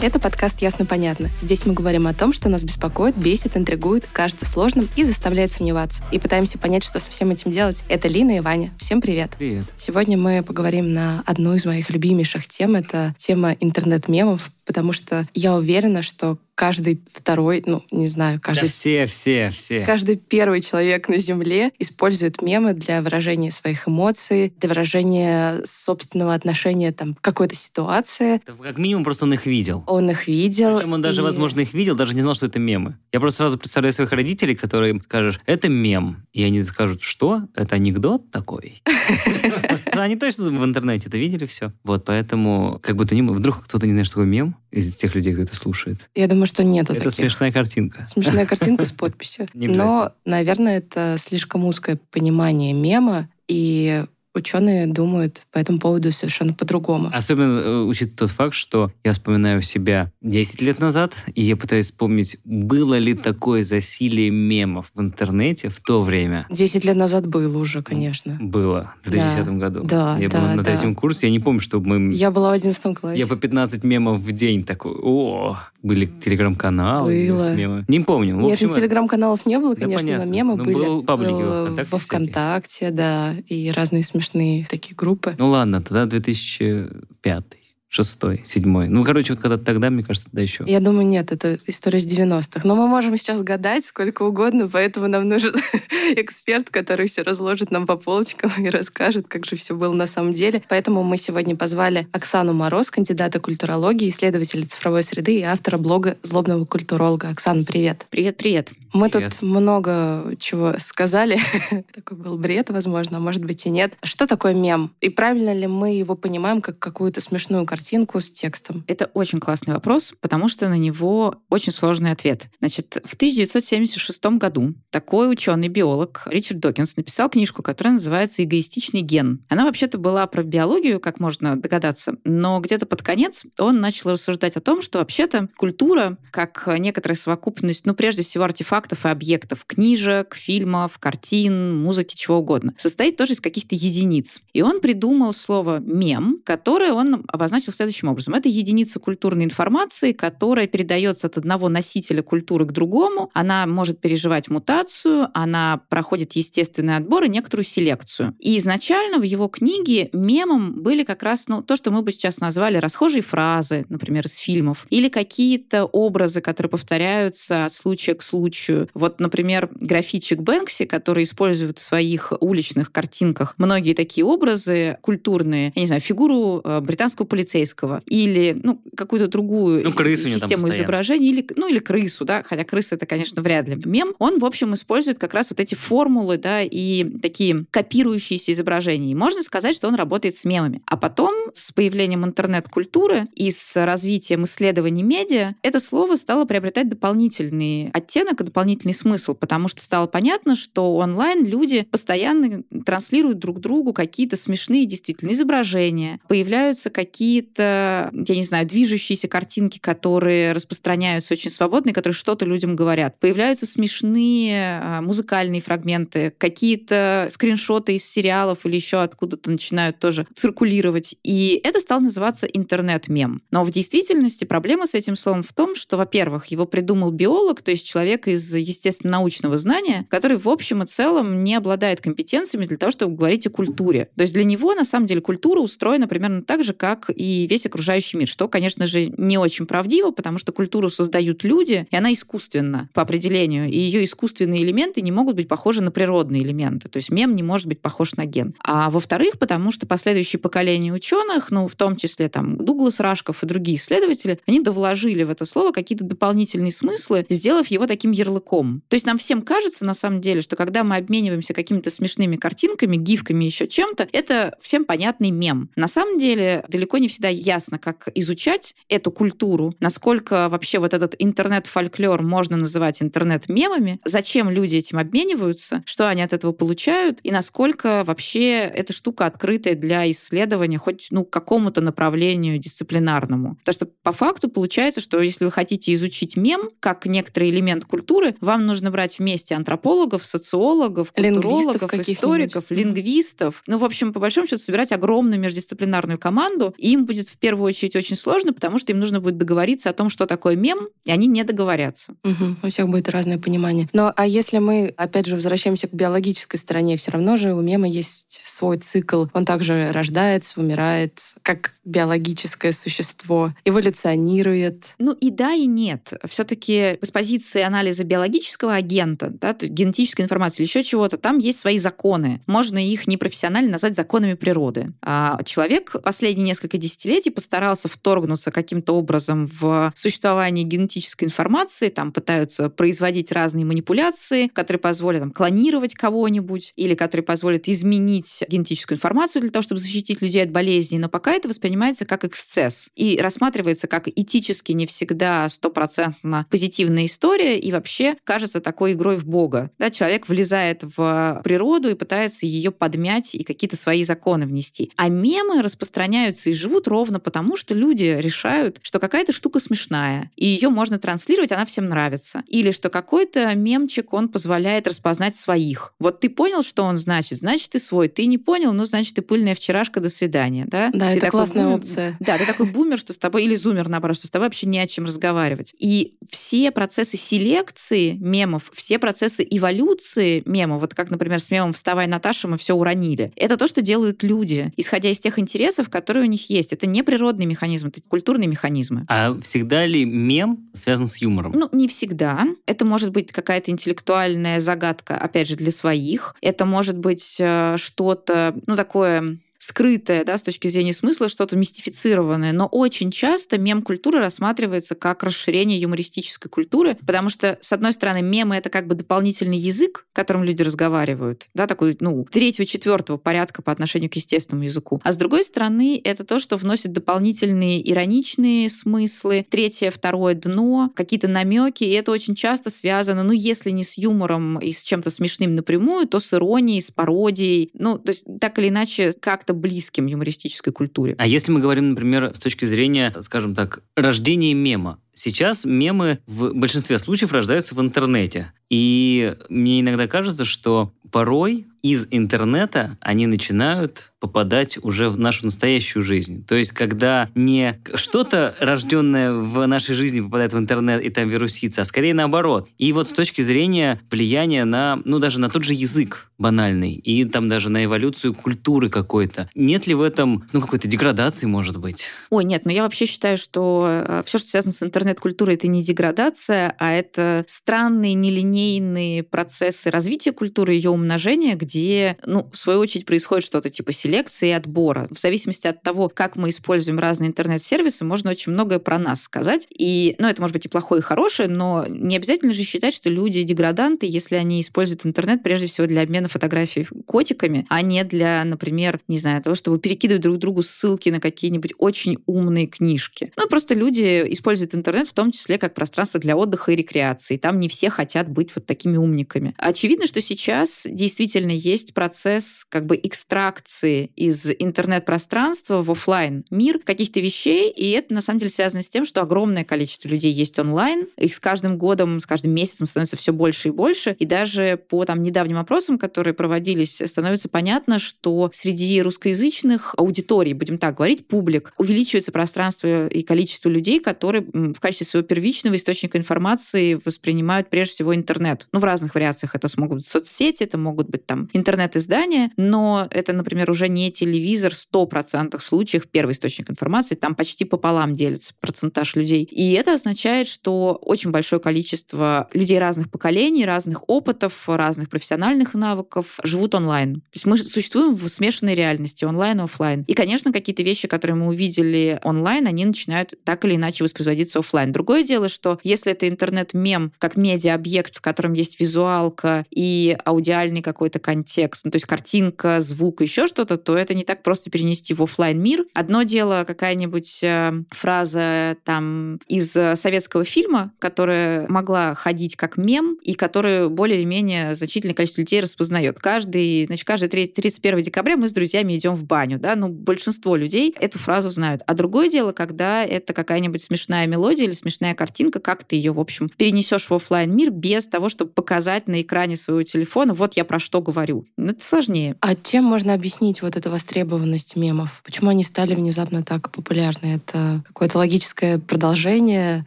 Это подкаст «Ясно-понятно». Здесь мы говорим о том, что нас беспокоит, бесит, интригует, кажется сложным и заставляет сомневаться. И пытаемся понять, что со всем этим делать. Это Лина и Ваня. Всем привет. Привет. Сегодня мы поговорим на одну из моих любимейших тем. Это тема интернет-мемов, потому что я уверена, что каждый второй, ну, не знаю, Да каждый все, все, все. Каждый первый человек на Земле использует мемы для выражения своих эмоций, для выражения собственного отношения там, к какой-то ситуации. Да, Как минимум просто он их видел. Он их видел. Причем он даже, и- возможно, их видел, даже не знал, что это мемы. Я просто сразу представляю своих родителей, которые скажешь, это мем. И они скажут, что? Это анекдот такой? Они точно в интернете это видели все. Вот, поэтому, как будто ни вдруг кто-то не знает, что такое мем из тех людей, кто это слушает. Я думаю, что нету Это таких. смешная картинка. Смешная картинка с подписью. Не. Но, наверное, это слишком узкое понимание мема, и ученые думают по этому поводу совершенно по-другому. Особенно э, учитывая тот факт, что я вспоминаю себя 10 лет назад, и я пытаюсь вспомнить, было ли такое засилие мемов в интернете в то время. Десять лет назад было уже, конечно. Было в Да. 2010 году. Да, я да, был на да. третьем курсе, я не помню, чтобы мы... Я была в одиннадцатом классе. Я по 15 мемов в день такой, о, были телеграм-каналы с мемами. Не помню. Нет, общем, телеграм-каналов не было, Да, конечно, понятно. но мемы Ну, были. был паблики во ВКонтакте во. ВКонтакте, да, и разные смешные такие группы. Ну ладно, тогда 2005, 6, 7. Ну, короче, вот когда тогда, мне кажется, да еще. Я думаю, нет, это история с 90-х. Но мы можем сейчас гадать сколько угодно, поэтому нам нужен эксперт, который все разложит нам по полочкам и расскажет, как же все было на самом деле. Поэтому мы сегодня позвали Оксану Мороз, кандидата культурологии, исследователя цифровой среды и автора блога «Злобного культуролога». Оксана, привет. Привет-привет. Мы Привет. тут много чего сказали. Такой был бред, возможно, а может быть и нет. Что такое мем? И правильно ли мы его понимаем как какую-то смешную картинку с текстом? Это очень классный вопрос, потому что на него очень сложный ответ. Значит, в 1976 году такой ученый-биолог Ричард Докинс написал книжку, которая называется «Эгоистичный ген». Она вообще-то была про биологию, как можно догадаться, но где-то под конец он начал рассуждать о том, что вообще-то культура, как некоторая совокупность, ну, прежде всего, артефактов и объектов, книжек, фильмов, картин, музыки, чего угодно, состоит тоже из каких-то единиц. И он придумал слово «мем», которое он обозначил следующим образом. Это единица культурной информации, которая передается от одного носителя культуры к другому. Она может переживать мутацию, она проходит естественный отбор и некоторую селекцию. И изначально в его книге мемом были как раз ну, то, что мы бы сейчас назвали расхожие фразы, например, из фильмов, или какие-то образы, которые повторяются от случая к случаю. Вот, например, графичик Бэнкси, который использует в своих уличных картинках многие такие образы культурные, я не знаю, фигуру э, британского полицейского или ну, какую-то другую Ну, крысу систему изображений, или, ну, или крысу, да, хотя крыса это, конечно, вряд ли мем. Он, в общем, использует как раз вот эти формулы, да, и такие копирующиеся изображения. И можно сказать, что он работает с мемами. А потом, с появлением интернет-культуры и с развитием исследований медиа, это слово стало приобретать дополнительный оттенок и дополнительный смысл, потому что стало понятно, что онлайн люди постоянно транслируют друг другу какие-то смешные действительно изображения, появляются какие-то, я не знаю, движущиеся картинки, которые распространяются очень свободно и которые что-то людям говорят. Появляются смешные а, музыкальные фрагменты, какие-то скриншоты из сериалов или еще откуда-то начинают тоже циркулировать. И это стало называться интернет-мем. Но в действительности проблема с этим словом в том, что, во-первых, его придумал биолог, то есть человек из естественно-научного знания, который в общем и целом не обладает компетенциями для того, чтобы говорить о культуре. То есть для него, на самом деле, культура устроена примерно так же, как и весь окружающий мир, что, конечно же, не очень правдиво, потому что культуру создают люди, и она искусственна по определению, и ее искусственные элементы не могут быть похожи на природные элементы. То есть мем не может быть похож на ген. А во-вторых, потому что последующие поколения ученых, ну, в том числе там Дуглас Рашков и другие исследователи, они довложили в это слово какие-то дополнительные смыслы, сделав его таким ярлыком ярлыком. То есть нам всем кажется, на самом деле, что когда мы обмениваемся какими-то смешными картинками, гифками, еще чем-то, это всем понятный мем. На самом деле далеко не всегда ясно, как изучать эту культуру, насколько вообще вот этот интернет-фольклор можно называть интернет-мемами, зачем люди этим обмениваются, что они от этого получают, и насколько вообще эта штука открытая для исследования хоть ну, какому-то направлению дисциплинарному. Потому что по факту получается, что если вы хотите изучить мем как некоторый элемент культуры, вам нужно брать вместе антропологов, социологов, культурологов, историков, лингвистов. Ну, в общем, по большому счету, собирать огромную междисциплинарную команду. И им будет в первую очередь очень сложно, потому что им нужно будет договориться о том, что такое мем, и они не договорятся. Угу. У всех будет разное понимание. Но а если мы, опять же, возвращаемся к биологической стороне, все равно же у мема есть свой цикл. Он также рождается, умирает, как биологическое существо, эволюционирует. Ну и да, и нет. Все-таки с позиции анализа биологического агента, да, то есть генетической информации или еще чего-то, там есть свои законы. Можно их непрофессионально назвать законами природы. А человек последние несколько десятилетий постарался вторгнуться каким-то образом в существование генетической информации, там пытаются производить разные манипуляции, которые позволят там, клонировать кого-нибудь или которые позволят изменить генетическую информацию для того, чтобы защитить людей от болезней. Но пока это воспринимается как эксцесс и рассматривается как этически не всегда стопроцентно позитивная история и вообще кажется такой игрой в Бога. Да, человек влезает в природу и пытается ее подмять и какие-то свои законы внести. А мемы распространяются и живут ровно потому, что люди решают, что какая-то штука смешная, и ее можно транслировать, она всем нравится. Или что какой-то мемчик, он позволяет распознать своих. Вот ты понял, что он значит, значит, ты свой. Ты не понял, ну, значит, ты пыльная вчерашка, до свидания. Да, да ты это классная бумер, опция. Да, ты такой бумер, что с тобой, или зумер, наоборот, что с тобой вообще не о чем разговаривать. И все процессы селекции мемов, все процессы эволюции мемов, вот как, например, с мемом «Вставай, Наташа, мы все уронили», это то, что делают люди, исходя из тех интересов, которые у них есть. Это не природный механизм, это культурные механизмы. А всегда ли мем связан с юмором? Ну, не всегда. Это может быть какая-то интеллектуальная загадка, опять же, для своих. Это может быть э, что-то, ну, такое скрытое, да, с точки зрения смысла, что-то мистифицированное. Но очень часто мем-культура рассматривается как расширение юмористической культуры, потому что, с одной стороны, мемы — это как бы дополнительный язык, которым люди разговаривают, да, такой, ну, третьего, четвертого порядка по отношению к естественному языку. А с другой стороны, это то, что вносит дополнительные ироничные смыслы, третье, второе дно, какие-то намеки, и это очень часто связано, ну, если не с юмором и с чем-то смешным напрямую, то с иронией, с пародией, ну, то есть так или иначе, как как-то близким юмористической культуре. А если мы говорим, например, с точки зрения, скажем так, рождения мема, Сейчас мемы в большинстве случаев рождаются в интернете. И мне иногда кажется, что порой из интернета они начинают попадать уже в нашу настоящую жизнь. То есть, когда не что-то, рожденное в нашей жизни, попадает в интернет и там вирусится, а скорее наоборот. И вот с точки зрения влияния на, ну, даже на тот же язык банальный, и там даже на эволюцию культуры какой-то. Нет ли в этом, ну, какой-то деградации, может быть? Ой, нет, но я вообще считаю, что э, все, что связано с интернет-культурой, это не деградация, а это странные, нелинейные процессы развития культуры, ее умножения, где, ну, в свою очередь, происходит что-то типа селекции и отбора. В зависимости от того, как мы используем разные интернет-сервисы, можно очень многое про нас сказать. И, ну, это может быть и плохое, и хорошее, но не обязательно же считать, что люди деграданты, если они используют интернет прежде всего для обмена фотографий котиками, а не для, например, не знаю, того, чтобы перекидывать друг другу ссылки на какие-нибудь очень умные книжки. Ну, просто люди используют интернет в том числе как пространство для отдыха и рекреации. Там не все хотят быть вот такими умниками. Очевидно, что сейчас действительно есть процесс как бы экстракции из интернет-пространства в офлайн мир каких-то вещей, и это на самом деле связано с тем, что огромное количество людей есть онлайн, их с каждым годом, с каждым месяцем становится все больше и больше, и даже по там недавним опросам, которые проводились, становится понятно, что среди русскоязычных аудиторий, будем так говорить, публик, увеличивается пространство и количество людей, которые в качестве своего первичного источника информации воспринимают прежде всего интернет. Ну, в разных вариациях это смогут быть соцсети, это могут быть там интернет-издание, но это, например, уже не телевизор в 100% случаев, первый источник информации, там почти пополам делится процентаж людей. И это означает, что очень большое количество людей разных поколений, разных опытов, разных профессиональных навыков живут онлайн. То есть мы существуем в смешанной реальности, онлайн и офлайн. И, конечно, какие-то вещи, которые мы увидели онлайн, они начинают так или иначе воспроизводиться офлайн. Другое дело, что если это интернет-мем как медиа-объект, в котором есть визуалка и аудиальный какой-то контекст, ну, то есть картинка, звук, еще что-то, то это не так просто перенести в офлайн мир. Одно дело какая-нибудь э, фраза там из советского фильма, которая могла ходить как мем и которую более или менее значительное количество людей распознает. Каждый, значит, каждый 31 декабря мы с друзьями идем в баню, да, ну, большинство людей эту фразу знают. А другое дело, когда это какая-нибудь смешная мелодия или смешная картинка, как ты ее, в общем, перенесешь в офлайн мир без того, чтобы показать на экране своего телефона, вот я про что говорю. Ну, это сложнее. А чем можно объяснить вот эту востребованность мемов? Почему они стали внезапно так популярны? Это какое-то логическое продолжение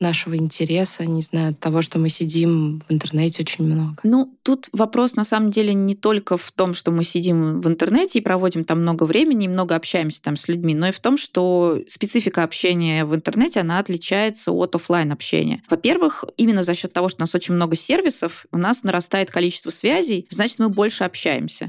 нашего интереса, не знаю, того, что мы сидим в интернете очень много? Ну, тут вопрос на самом деле не только в том, что мы сидим в интернете и проводим там много времени, и много общаемся там с людьми, но и в том, что специфика общения в интернете, она отличается от офлайн общения. Во-первых, именно за счет того, что у нас очень много сервисов, у нас нарастает количество связей, значит, мы больше общаемся.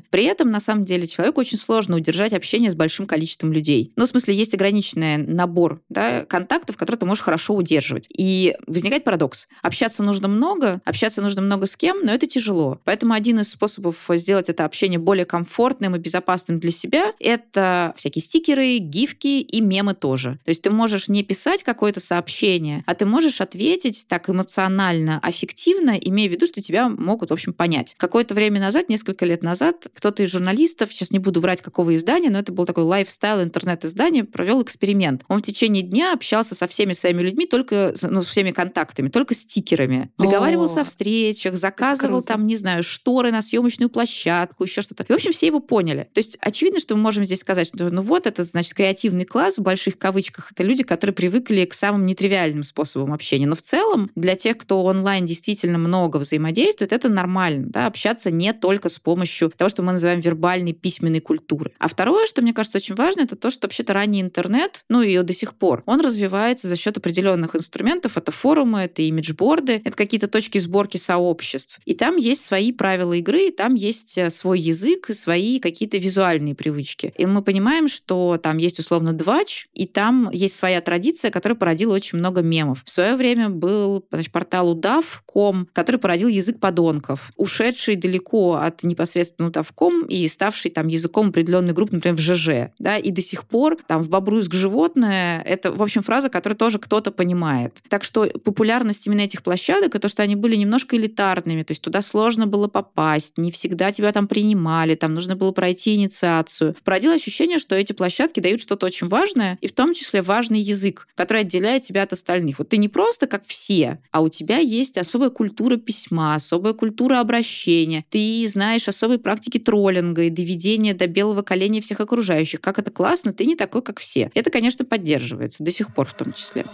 При этом, на самом деле, человеку очень сложно удержать общение с большим количеством людей. Ну, в смысле, есть ограниченный набор да, контактов, которые ты можешь хорошо удерживать. И возникает парадокс. Общаться нужно много, общаться нужно много с кем, но это тяжело. Поэтому один из способов сделать это общение более комфортным и безопасным для себя — это всякие стикеры, гифки и мемы тоже. То есть ты можешь не писать какое-то сообщение, а ты можешь ответить так эмоционально, аффективно, имея в виду, что тебя могут, в общем, понять. Какое-то время назад, несколько лет назад, кто-то из журналистов, сейчас не буду врать, какого издания, но это был такой лайфстайл интернет-издание, провел эксперимент. Он в течение дня общался со всеми своими людьми, только, ну, с всеми контактами, только стикерами. Договаривался о встречах, заказывал там, не знаю, шторы на съемочную площадку, еще что-то. И, в общем, все его поняли. То есть очевидно, что мы можем здесь сказать, что ну вот это, значит, креативный класс в больших кавычках. Это люди, которые привыкли к самым нетривиальным способам общения. Но в целом для тех, кто онлайн действительно много взаимодействует, это нормально. Да? Общаться не только с помощью того, что мы называем вербальной письменной культуры. А второе, что мне кажется очень важно, это то, что вообще-то ранний интернет, ну и до сих пор, он развивается за счет определенных инструментов. Это форумы, это имиджборды, это какие-то точки сборки сообществ. И там есть свои правила игры, и там есть э, свой язык и свои какие-то визуальные привычки. И мы понимаем, что там есть условно двач, и там есть своя традиция, которая породила очень много мемов. В свое время был значит, портал удав.ком, который породил язык подонков, ушедший далеко от непосредственно удав.ком и ставший там языком определенной группы, например, в ЖЖ. Да, и до сих пор там в Бобруйск животное — это, в общем, фраза, которую тоже кто-то понимает. Так что популярность именно этих площадок — это то, что они были немножко элитарными, то есть туда сложно было попасть, не всегда тебя там принимали, там нужно было пройти инициацию. Породило ощущение, что эти площадки дают что-то очень важное, и в том числе важный язык, который отделяет тебя от остальных. Вот ты не просто как все, а у тебя есть особая культура письма, особая культура обращения, ты знаешь особые практики троллинга и доведения до белого коленя всех окружающих. Как это классно, ты не такой, как все. Это, конечно, поддерживается до сих пор в том числе.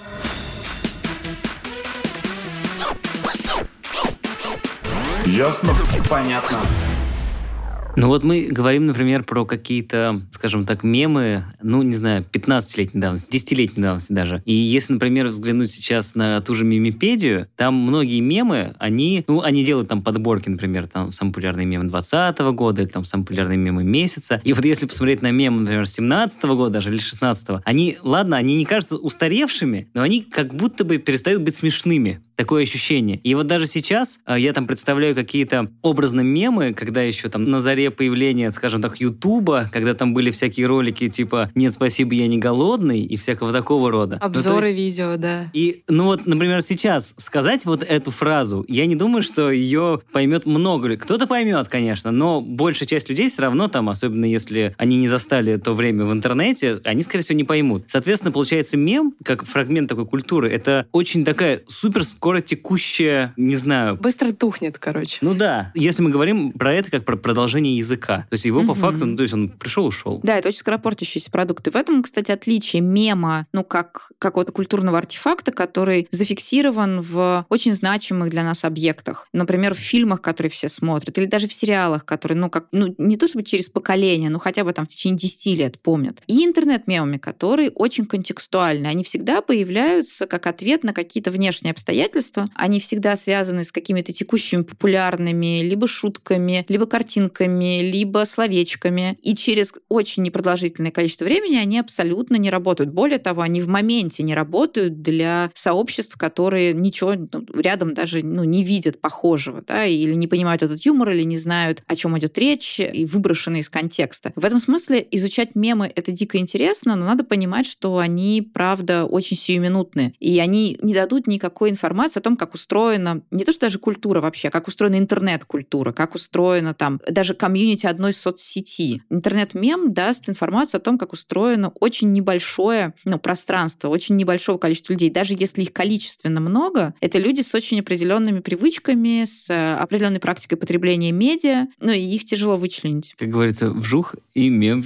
Ясно? Понятно. Ну вот мы говорим, например, про какие-то, скажем так, мемы, ну, не знаю, 15-летней давности, 10-летней давности даже. И если, например, взглянуть сейчас на ту же мемипедию, там многие мемы, они, ну, они делают там подборки, например, там самые популярные мемы 20 года, или там самые популярные мемы месяца. И вот если посмотреть на мемы, например, 17 года даже, или 16 они, ладно, они не кажутся устаревшими, но они как будто бы перестают быть смешными такое ощущение. И вот даже сейчас э, я там представляю какие-то образные мемы, когда еще там на заре появления, скажем так, Ютуба, когда там были всякие ролики типа «Нет, спасибо, я не голодный» и всякого такого рода. Обзоры ну, есть, видео, да. И, ну вот, например, сейчас сказать вот эту фразу, я не думаю, что ее поймет много. Кто-то поймет, конечно, но большая часть людей все равно там, особенно если они не застали то время в интернете, они, скорее всего, не поймут. Соответственно, получается мем, как фрагмент такой культуры, это очень такая супер скоро текущее, не знаю, Быстро тухнет, короче. ну да, если мы говорим про это как про продолжение языка, то есть его по Мгм. факту, ну то есть он пришел, ушел. Да, это очень скоропортящийся продукт. И в этом, кстати, отличие мема, ну, как какого-то культурного артефакта, который зафиксирован в очень значимых для нас объектах. Например, в фильмах, которые все смотрят, или даже в сериалах, которые, ну, как, ну, не то чтобы через поколение, но хотя бы там в течение 10 лет помнят. И интернет-мемами, которые очень контекстуальны. Они всегда появляются как ответ на какие-то внешние обстоятельства. Они всегда связаны с какими-то текущими популярными либо шутками, либо картинками, либо словечками. И через очень непродолжительное количество времени они абсолютно не работают. Более того, они в моменте не работают для сообществ, которые ничего ну, рядом даже ну, не видят похожего, да, или не понимают этот юмор, или не знают, о чем идет речь, и выброшены из контекста. В этом смысле изучать мемы это дико интересно, но надо понимать, что они, правда, очень сиюминутные. И они не дадут никакой информации о том, как устроена не то, что даже культура вообще, а как устроена интернет-культура, как устроена там даже комьюнити одной соцсети. Интернет-мем даст информацию о том, как устроено очень небольшое ну, пространство, очень небольшого количества людей. Даже если их количественно много, это люди с очень определенными привычками, с э, определенной практикой потребления медиа, ну и их тяжело вычленить. Как говорится, вжух и мем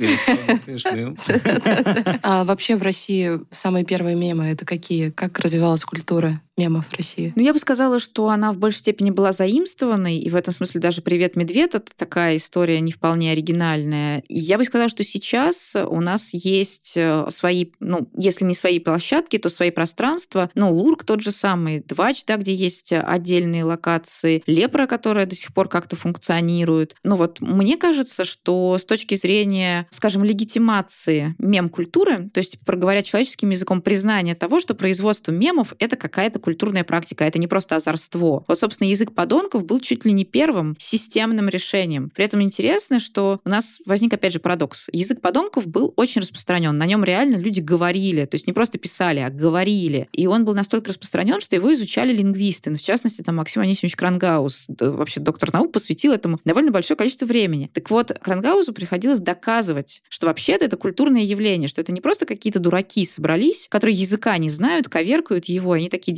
смешным. А вообще в России самые первые мемы это какие? Как развивалась культура мемов в России? Ну, я бы сказала, что она в большей степени была заимствованной, и в этом смысле даже «Привет, медведь» — это такая история не вполне оригинальная. Я бы сказала, что сейчас у нас есть э, свои, ну, если не свои площадки, то свои пространства. Ну, Лурк тот же самый, Двач, да, где есть отдельные локации, Лепра, которая до сих пор как-то функционирует. Ну вот, мне кажется, что с точки зрения, скажем, легитимации мем-культуры, то есть, проговоря человеческим языком, признание того, что производство мемов — это какая-то культурная практика, это не просто озорство. Вот, собственно, язык подонков был чуть ли не первым системным решением. При этом интересно, что у нас возник, опять же, парадокс. Язык подонков был очень распространен. На нем реально люди говорили, то есть не просто писали, а говорили. И он был настолько распространен, что его изучали лингвисты. Ну, в частности, там Максим Анисимович Крангаус, вообще доктор наук, посвятил этому довольно большое количество времени. Так вот, Крангаузу приходилось доказывать, что вообще-то это культурное явление, что это не просто какие-то дураки собрались, которые языка не знают, коверкают его, они такие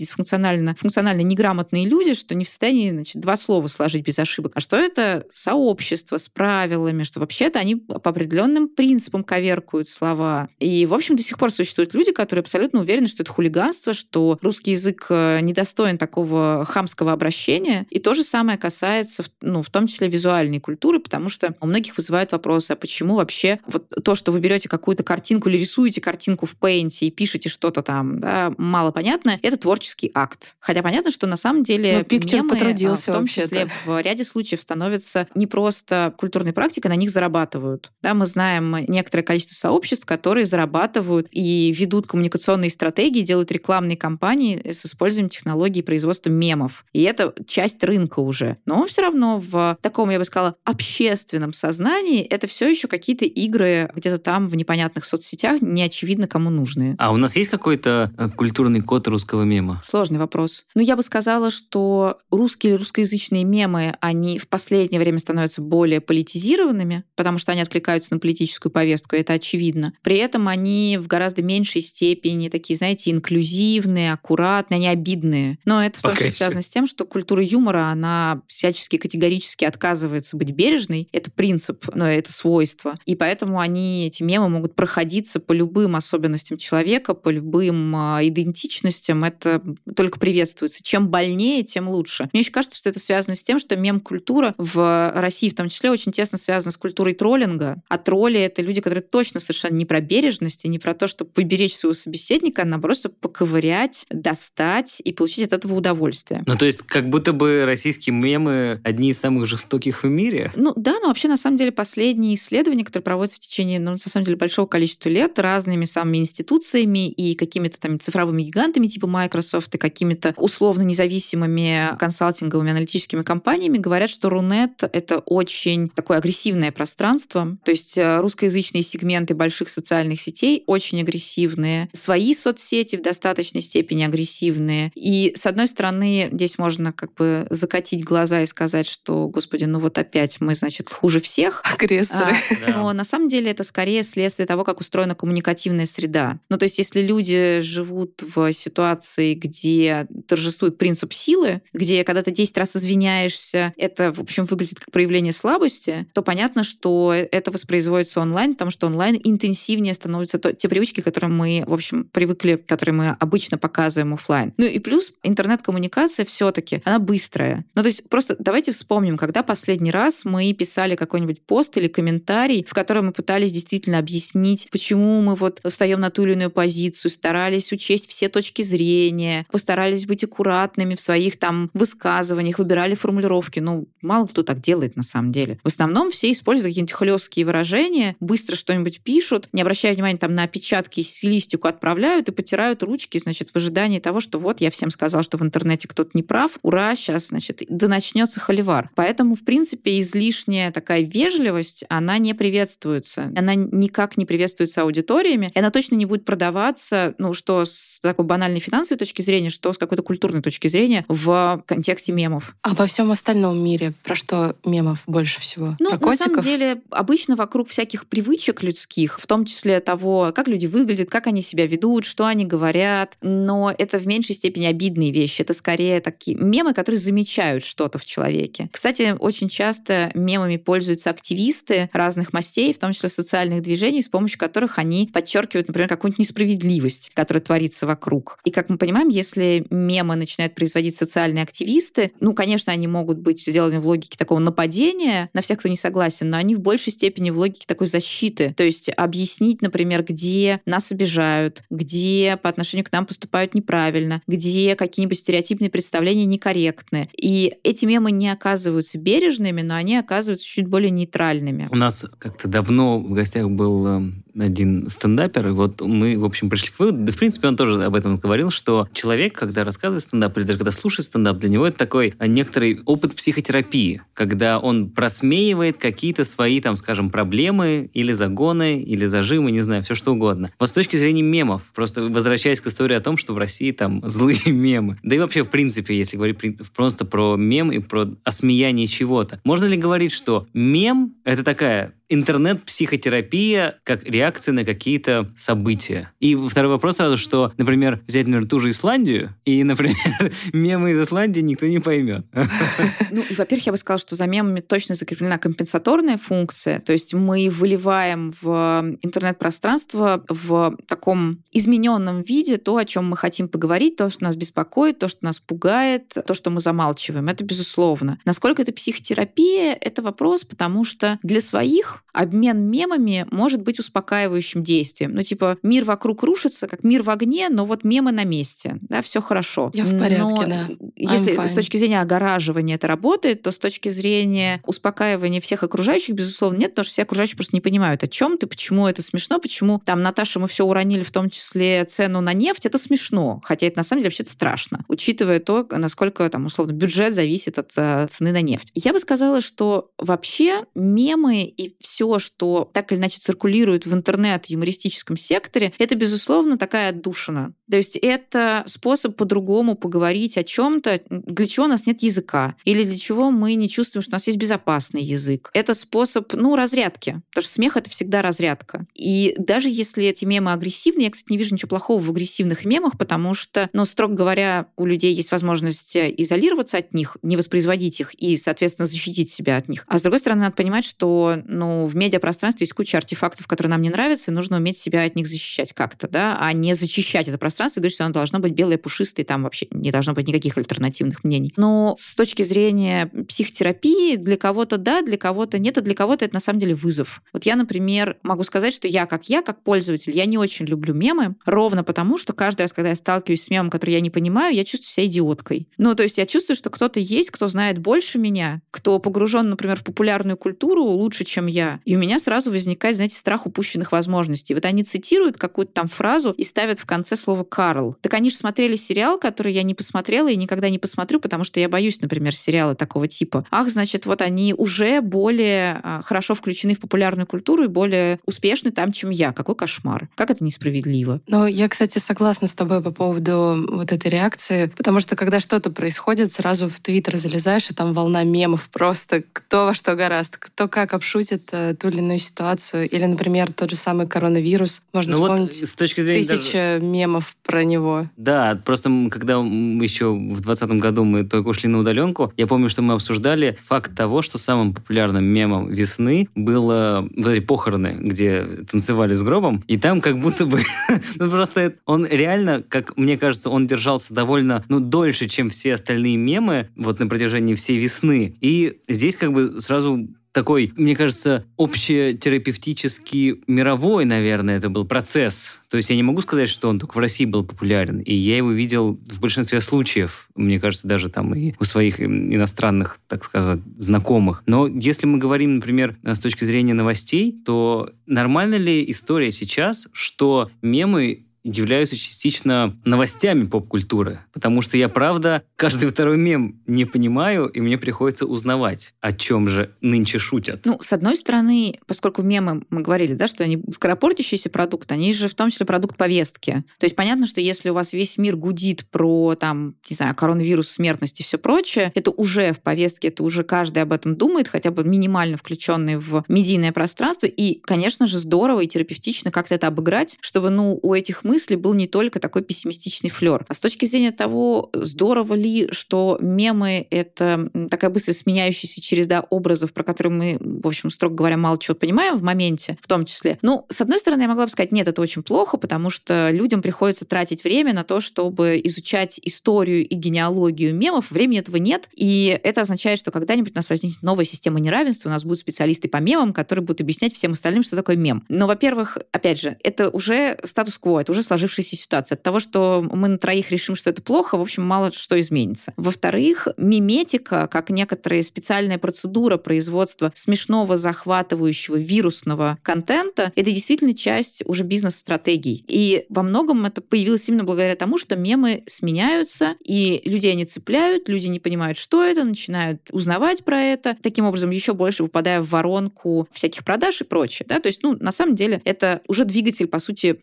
дисфункционально функционально неграмотные люди, что не в состоянии значит, два слова сложить без ошибок, а что это сообщество с правилами, что вообще-то они по определенным принципам коверкуют слова. И, в общем, до сих пор существуют люди, которые абсолютно уверены, что это хулиганство, что русский язык э, недостоин такого хамского обращения. И то же самое касается, ну, в том числе визуальной культуры, потому что у многих вызывают вопросы, а почему вообще вот то, что вы берете какую-то картинку или рисуете картинку в Paint и пишете что-то там, да, мало понятно, это творческий акт. Хотя понятно, что на самом деле Ну, мемы, а, потрудился в том числе в ряде случаев становятся не просто культурной практикой, на них зарабатывают. Да, мы знаем некоторое количество сообществ, которые зарабатывают и ведут коммуникационные стратегии, делают рекламные кампании с использованием технологий производства мемов. И это часть рынка уже. Но все равно в таком, я бы сказала, общественном сознании это все еще какие-то игры где-то там в непонятных соцсетях, не очевидно кому нужные. А у нас есть какой-то э, культурный код русского мема? Сложный вопрос. Ну, я бы сказала, что русские или русскоязычные мемы, они в последнее время становятся более политизированными, потому что они откликаются на политическую повестку, это очевидно. При этом они в гораздо меньшей степени такие, знаете, инклюзивные, аккуратные, они обидные. Но это в том числе связано с тем, что культура юмора, она всячески категорически отказывается быть бережной. Это принцип, но это свойство. И поэтому они, эти мемы, могут проходиться по любым особенностям человека, по любым а, идентичностям. Это только приветствуется. Чем больнее, тем лучше. Мне еще кажется, что это связано с тем, что мем-культура в России в том числе очень тесно связана с культурой троллинга. А тролли — это люди, которые точно совершенно не про бережность и не про то, чтобы поберечь своего собеседника, а наоборот, чтобы поковырять, достать и получить от этого удовольствие. Ну, то есть, как будто бы российские мемы одни из самых жестоких в мире. Ну да, но вообще на самом деле последние исследования, которые проводятся в течение, ну, на самом деле, большого количества лет разными самыми институциями и какими-то там цифровыми гигантами типа Microsoft и какими-то условно независимыми консалтинговыми аналитическими компаниями говорят, что Рунет — это очень такое агрессивное пространство. То есть э, русскоязычные сегменты больших социальных сетей очень агрессивные. Свои соцсети в достаточной степени агрессивные. И, с одной стороны, здесь можно как бы закатить глаза и сказать, что, господи, ну вот опять мы, значит, хуже всех. Агрессоры. А, Да. Но на самом деле это скорее следствие того, как устроена коммуникативная среда. Ну, то есть, если люди живут в ситуации, где торжествует принцип силы, где когда ты 10 раз извиняешься, это, в общем, выглядит как проявление слабости, то понятно, что это воспроизводится онлайн, потому что онлайн интенсивнее становятся то, те привычки, которые мы, в общем, привыкли, которые мы обычно показываем офлайн. Ну и плюс интернет-коммуникация все-таки, она быстрая. Ну то есть просто давайте вспомним, когда последний раз мы писали какой-нибудь пост или комментарий, в котором мы пытались действительно объяснить, почему мы вот встаем на ту или иную позицию, старались учесть все точки зрения, постарались быть аккуратными в своих там высказываниях, выбирали формулировки. Ну, мало кто так делает на самом деле. В основном все используют какие-нибудь хлесткие выражения, быстро что-нибудь пишут, не обращая внимания там на опечатки и стилистику отправляют и потирают ручки, значит, в ожидании того, что вот я всем сказал, что в интернете кто-то не прав, ура, сейчас, значит, да начнется холивар. Поэтому, в принципе, излишняя такая вежливость, она не приветствуется. Она никак не приветствуется аудиториями, и она точно не будет продаваться, ну, что с такой банальной финансовой точки зрения, что с какой-то культурной точки зрения в контексте мемов. А во всем остальном мире про что мемов больше всего? Ну, про на самом деле, обычно вокруг всяких привычек людских, в том числе того, как люди выглядят, как они себя ведут, что они говорят, но это в меньшей степени обидные вещи. Это скорее такие мемы, которые замечают что-то в человеке. Кстати, очень часто мемами пользуются активисты разных мастей, в том числе социальных движений, с помощью которых они подчеркивают, например, какую-нибудь несправедливость, которая творится вокруг. И как мы понимаем, если мемы начинают производить социальные активисты, ну, конечно, они могут быть сделаны в логике такого нападения на всех, кто не согласен, но они в большей степени в логике такой защиты. То есть объяснить, например, где нас обижают, где по отношению к нам поступают неправильно, где какие-нибудь стереотипные представления некорректны. И эти мемы не оказываются бережными, но они оказываются чуть более нейтральными. У нас как-то давно в гостях был эм, один стендапер, и вот мы, в общем, пришли к выводу, да, в принципе, он тоже об этом говорил, что человек, когда рассказывает стендап, или даже когда слушает стендап, для него это такой а, некоторый опыт психотерапии, когда он просмеивает какие-то свои, там, скажем, проблемы или загоны, или зажимы, не знаю, все что угодно. Вот с точки зрения мемов, просто возвращаясь к истории о том, что в России там злые мемы, да и вообще, в принципе, если говорить просто про мем и про осмеяние чего-то, можно ли говорить, что мем — это такая интернет-психотерапия как реакция на какие-то события. И второй вопрос сразу, что, например, взять, например, ту же Исландию, и, например, мемы из Исландии никто не поймет. Ну, и, во-первых, я бы сказала, что за мемами точно закреплена компенсаторная функция, то есть мы выливаем в интернет-пространство в таком измененном виде то, о чем мы хотим поговорить, то, что нас беспокоит, то, что нас пугает, то, что мы замалчиваем. Это безусловно. Насколько это психотерапия, это вопрос, потому что для своих обмен мемами может быть успокаивающим действием. Ну, типа, мир вокруг рушится, как мир в огне, но вот мемы на месте. Да, все хорошо. Я в порядке, но да. Если с точки зрения огораживания это работает, то с точки зрения успокаивания всех окружающих, безусловно, нет, потому что все окружающие просто не понимают, о чем ты, почему это смешно, почему там, Наташа, мы все уронили, в том числе цену на нефть, это смешно. Хотя это на самом деле вообще страшно, учитывая то, насколько там, условно, бюджет зависит от uh, цены на нефть. Я бы сказала, что вообще мемы и все, что так или иначе циркулирует в интернет-юмористическом секторе, это, безусловно, такая отдушина. То есть это способ по-другому поговорить о чем-то, для чего у нас нет языка, или для чего мы не чувствуем, что у нас есть безопасный язык. Это способ, ну, разрядки, потому что смех — это всегда разрядка. И даже если эти мемы агрессивные, я, кстати, не вижу ничего плохого в агрессивных мемах, потому что, ну, строго говоря, у людей есть возможность изолироваться от них, не воспроизводить их и, соответственно, защитить себя от них. А с другой стороны, надо понимать, что, ну, в медиапространстве есть куча артефактов, которые нам не нравятся, и нужно уметь себя от них защищать как-то, да, а не зачищать это пространство говорить, что оно должно быть белое, пушистое, там вообще не должно быть никаких альтернативных мнений. Но с точки зрения психотерапии для кого-то да, для кого-то нет, а для кого-то это на самом деле вызов. Вот я, например, могу сказать, что я как я, как пользователь, я не очень люблю мемы, ровно потому, что каждый раз, когда я сталкиваюсь с мемом, который я не понимаю, я чувствую себя идиоткой. Ну, то есть я чувствую, что кто-то есть, кто знает больше меня, кто погружен, например, в популярную культуру лучше, чем я. И у меня сразу возникает, знаете, страх упущенных возможностей. Вот они цитируют какую-то там фразу и ставят в конце слово «Карл». Так они же смотрели сериал, который я не посмотрела и никогда не посмотрю, потому что я боюсь, например, сериала такого типа. Ах, значит, вот они уже более а, хорошо включены в популярную культуру и более успешны там, чем я. Какой кошмар. Как это несправедливо? Ну, я, кстати, согласна с тобой по поводу вот этой реакции, потому что когда что-то происходит, сразу в Твиттер залезаешь, и там волна мемов просто кто во что гораст, кто как обшутит э, ту или иную ситуацию. Или, например, тот же самый коронавирус. Можно Ну вот вспомнить с точки зрения... даже- тысяча мемов про него. Да, просто когда еще в 2020 году мы только ушли на удаленку, я помню, что мы обсуждали факт того, что самым популярным мемом весны было вот эти похороны, где танцевали с гробом, и там как будто бы, ну просто он реально, как мне кажется, он держался довольно, ну, дольше, чем все остальные мемы, вот на протяжении всей весны. И здесь как бы сразу такой, мне кажется, общетерапевтический мировой, наверное, это был процесс. То есть я не могу сказать, что он только в России был популярен. И я его видел в большинстве случаев, мне кажется, даже там и у своих иностранных, так сказать, знакомых. Но если мы говорим, например, с точки зрения новостей, то нормальна ли история сейчас, что мемы являются частично новостями поп-культуры. Потому что я, правда, каждый второй мем не понимаю, и мне приходится узнавать, о чем же нынче шутят. Ну, с одной стороны, поскольку мемы, мы говорили, да, что они скоропортящийся продукт, они же в том числе продукт повестки. То есть понятно, что если у вас весь мир гудит про, там, не знаю, коронавирус, смертность и все прочее, это уже в повестке, это уже каждый об этом думает, хотя бы минимально включенный в медийное пространство. И, конечно же, здорово и терапевтично как-то это обыграть, чтобы, ну, у этих мыслей был не только такой пессимистичный флер. А с точки зрения того, здорово ли, что мемы — это такая быстро сменяющаяся череда образов, про которые мы, в общем, строго говоря, мало чего понимаем в моменте, в том числе. Ну, с одной стороны, я могла бы сказать, нет, это очень плохо, потому что людям приходится тратить время на то, чтобы изучать историю и генеалогию мемов. Времени этого нет, и это означает, что когда-нибудь у нас возникнет новая система неравенства, у нас будут специалисты по мемам, которые будут объяснять всем остальным, что такое мем. Но, во-первых, опять же, это уже статус-кво, это уже сложившаяся ситуация. От того, что мы на троих решим, что это плохо, в общем, мало что изменится. Во-вторых, миметика, как некоторая специальная процедура производства смешного, захватывающего, вирусного контента, это действительно часть уже бизнес-стратегий. И во многом это появилось именно благодаря тому, что мемы сменяются, и людей они цепляют, люди не понимают, что это, начинают узнавать про это, таким образом еще больше попадая в воронку всяких продаж и прочее. Да? То есть, ну, на самом деле, это уже двигатель, по сути,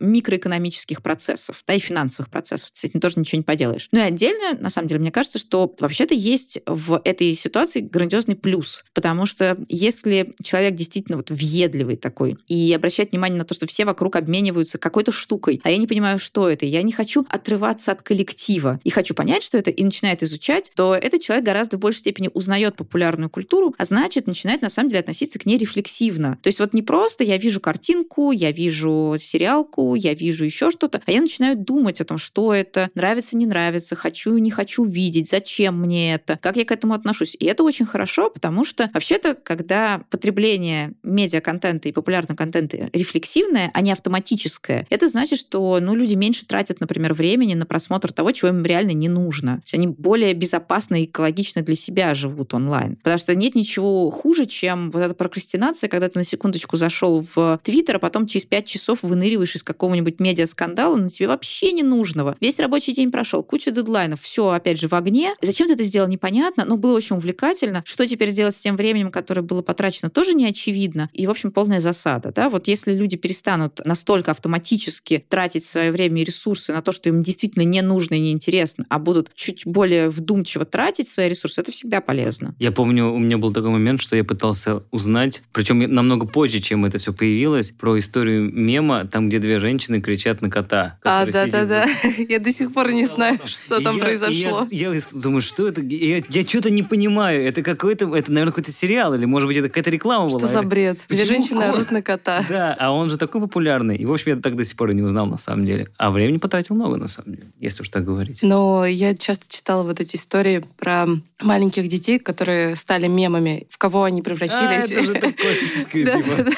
микроэкономических процессов, да, и финансовых процессов. С этим тоже ничего не поделаешь. Ну и отдельно, на самом деле, мне кажется, что вообще-то есть в этой ситуации грандиозный плюс, потому что если человек действительно вот въедливый такой и обращает внимание на то, что все вокруг обмениваются какой-то штукой, а я не понимаю, что это, я не хочу отрываться от коллектива и хочу понять, что это, и начинает изучать, то этот человек гораздо в большей степени узнает популярную культуру, а значит, начинает на самом деле относиться к ней рефлексивно. То есть вот не просто я вижу картинку, я вижу сериалку, я вижу еще что-то, а я начинаю думать о том, что это, нравится, не нравится, хочу, не хочу видеть, зачем мне это, как я к этому отношусь. И это очень хорошо, потому что вообще-то, когда потребление медиа-контента и популярного контента рефлексивное, а не автоматическое, это значит, что ну, люди меньше тратят, например, времени на просмотр того, чего им реально не нужно. То есть они более безопасно и экологично для себя живут онлайн. Потому что нет ничего хуже, чем вот эта прокрастинация, когда ты на секундочку зашел в Твиттер, а потом через пять часов выныриваешь из какого-нибудь медиа-скандала на тебе вообще не нужного. Весь рабочий день прошел, куча дедлайнов, все опять же в огне. Зачем ты это сделал, непонятно, но было очень увлекательно. Что теперь делать с тем временем, которое было потрачено, тоже не очевидно. И, в общем, полная засада. Да? Вот если люди перестанут настолько автоматически тратить свое время и ресурсы на то, что им действительно не нужно и не интересно, а будут чуть более вдумчиво тратить свои ресурсы, это всегда полезно. Я помню, у меня был такой момент, что я пытался узнать, причем намного позже, чем это все появилось, про историю мема, там, где две женщины кричат на кота. А, который сидит да-да-да. Я до сих пор не знаю, что там произошло. Я, думаю, что это? Я, что-то не понимаю. Это какой-то, это, наверное, какой-то сериал, или, может быть, это какая-то реклама была. Что за бред? Почему женщины орут на кота. Да, а он же такой популярный. И, в общем, я так до сих пор и не узнал, на самом деле. А времени потратил много, на самом деле, если уж так говорить. Но я часто читала вот эти истории про маленьких детей, которые стали мемами, в кого они А, превратились. это же так классическое, типа,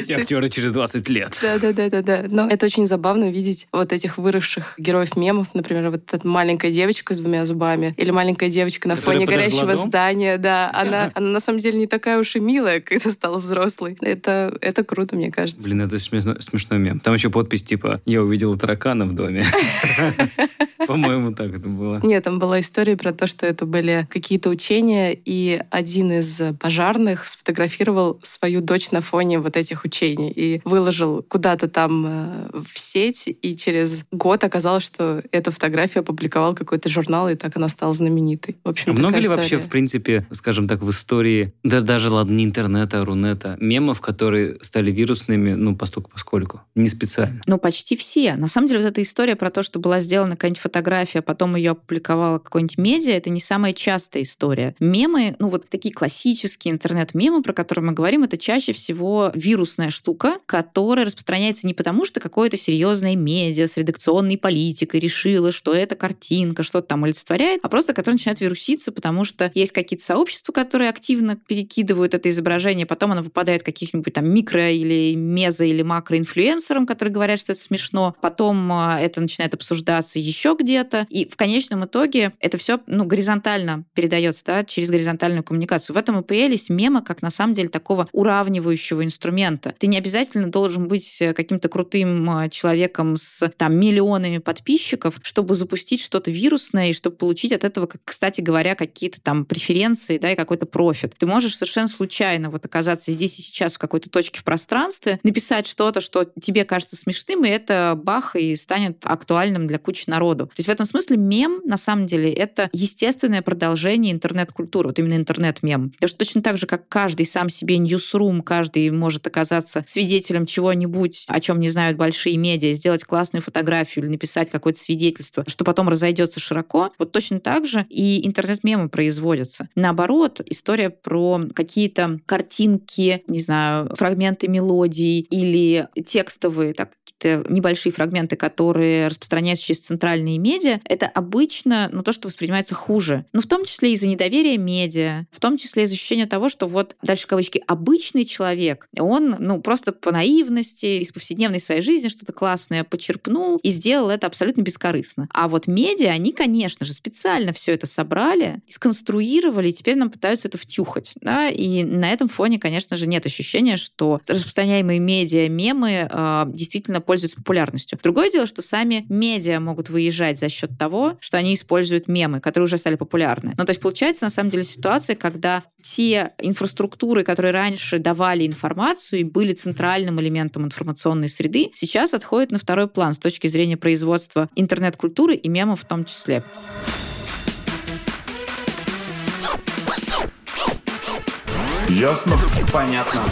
эти актеры через 20 лет. Да, да, да, да, да. Но это очень забавно видеть вот этих выросших героев мемов. Например, вот эта маленькая девочка с двумя зубами или маленькая девочка на Которая фоне горящего дом? здания. Да, она, она на самом деле не такая уж и милая, когда стала взрослой. Это, это круто, мне кажется. Блин, это смешно- смешной мем. Там еще подпись типа «Я увидела таракана в доме». По-моему, так это было. Нет, там была история про то, что это были какие-то учения, и один из пожарных сфотографировал свою дочь на фоне вот этих учений и выложил куда-то там э, в сеть сеть, и через год оказалось, что эту фотографию опубликовал какой-то журнал, и так она стала знаменитой. В общем, А много ли такая вообще, история. в принципе, скажем так, в истории, да даже, ладно, не интернета, а рунета, мемов, которые стали вирусными, ну, постольку поскольку, не специально? Ну, почти все. На самом деле, вот эта история про то, что была сделана какая-нибудь фотография, а потом ее опубликовала какой-нибудь медиа, это не самая частая история. Мемы, ну, вот такие классические интернет-мемы, про которые мы говорим, это чаще всего вирусная штука, которая распространяется не потому, что какое-то серьезное медиа с редакционной политикой решило, что эта картинка что-то там олицетворяет, а просто которая начинает вируситься, потому что есть какие-то сообщества, которые активно перекидывают это изображение, потом оно выпадает каких-нибудь там микро или мезо или макроинфлюенсерам, которые говорят, что это смешно, потом а, это начинает обсуждаться еще где-то, и в конечном итоге это все ну, горизонтально передается, да, через горизонтальную коммуникацию. В этом и прелесть мема как на самом деле такого уравнивающего инструмента. Ты не обязательно должен быть э, каким-то крутым а, человеком с там миллионами подписчиков, чтобы запустить что-то вирусное и чтобы получить от этого, как, кстати говоря, какие-то там преференции, да, и какой-то профит. Ты можешь совершенно случайно вот оказаться здесь и сейчас в какой-то точке в пространстве, написать что-то, что тебе кажется смешным, и это бах, и станет актуальным для кучи народу. То есть в этом смысле мем, на самом деле, это естественное продолжение интернет-культуры, вот именно интернет-мем. Потому что точно так же, как каждый сам себе ньюсрум, каждый может оказаться свидетелем чего-нибудь, о чем не знают большие медиа, сделать классную фотографию или написать какое-то свидетельство, что потом разойдется широко, вот точно так же и интернет-мемы производятся. Наоборот, история про какие-то картинки, не знаю, фрагменты мелодий или текстовые, так, какие-то небольшие фрагменты, которые распространяются через центральные медиа, это обычно ну, то, что воспринимается хуже. Ну, в том числе из-за недоверия медиа, в том числе из-за ощущения того, что вот, дальше кавычки, обычный человек, он, ну, просто по наивности, из повседневной своей жизни что-то классное почерпнул и сделал это абсолютно бескорыстно. А вот медиа, они, конечно же, специально все это собрали, сконструировали, и теперь нам пытаются это втюхать. Да? И на этом фоне, конечно же, нет ощущения, что распространяемые медиа, мемы э, действительно пользуются популярностью. Другое дело, что сами медиа могут выезжать за счет того, что они используют мемы, которые уже стали популярны. Ну, то есть получается, на самом деле, ситуация, когда те инфраструктуры, которые раньше давали информацию и были центральным элементом информационной среды, сейчас отходят на второй план с точки зрения производства интернет-культуры и мемов в том числе. Ясно? Понятно.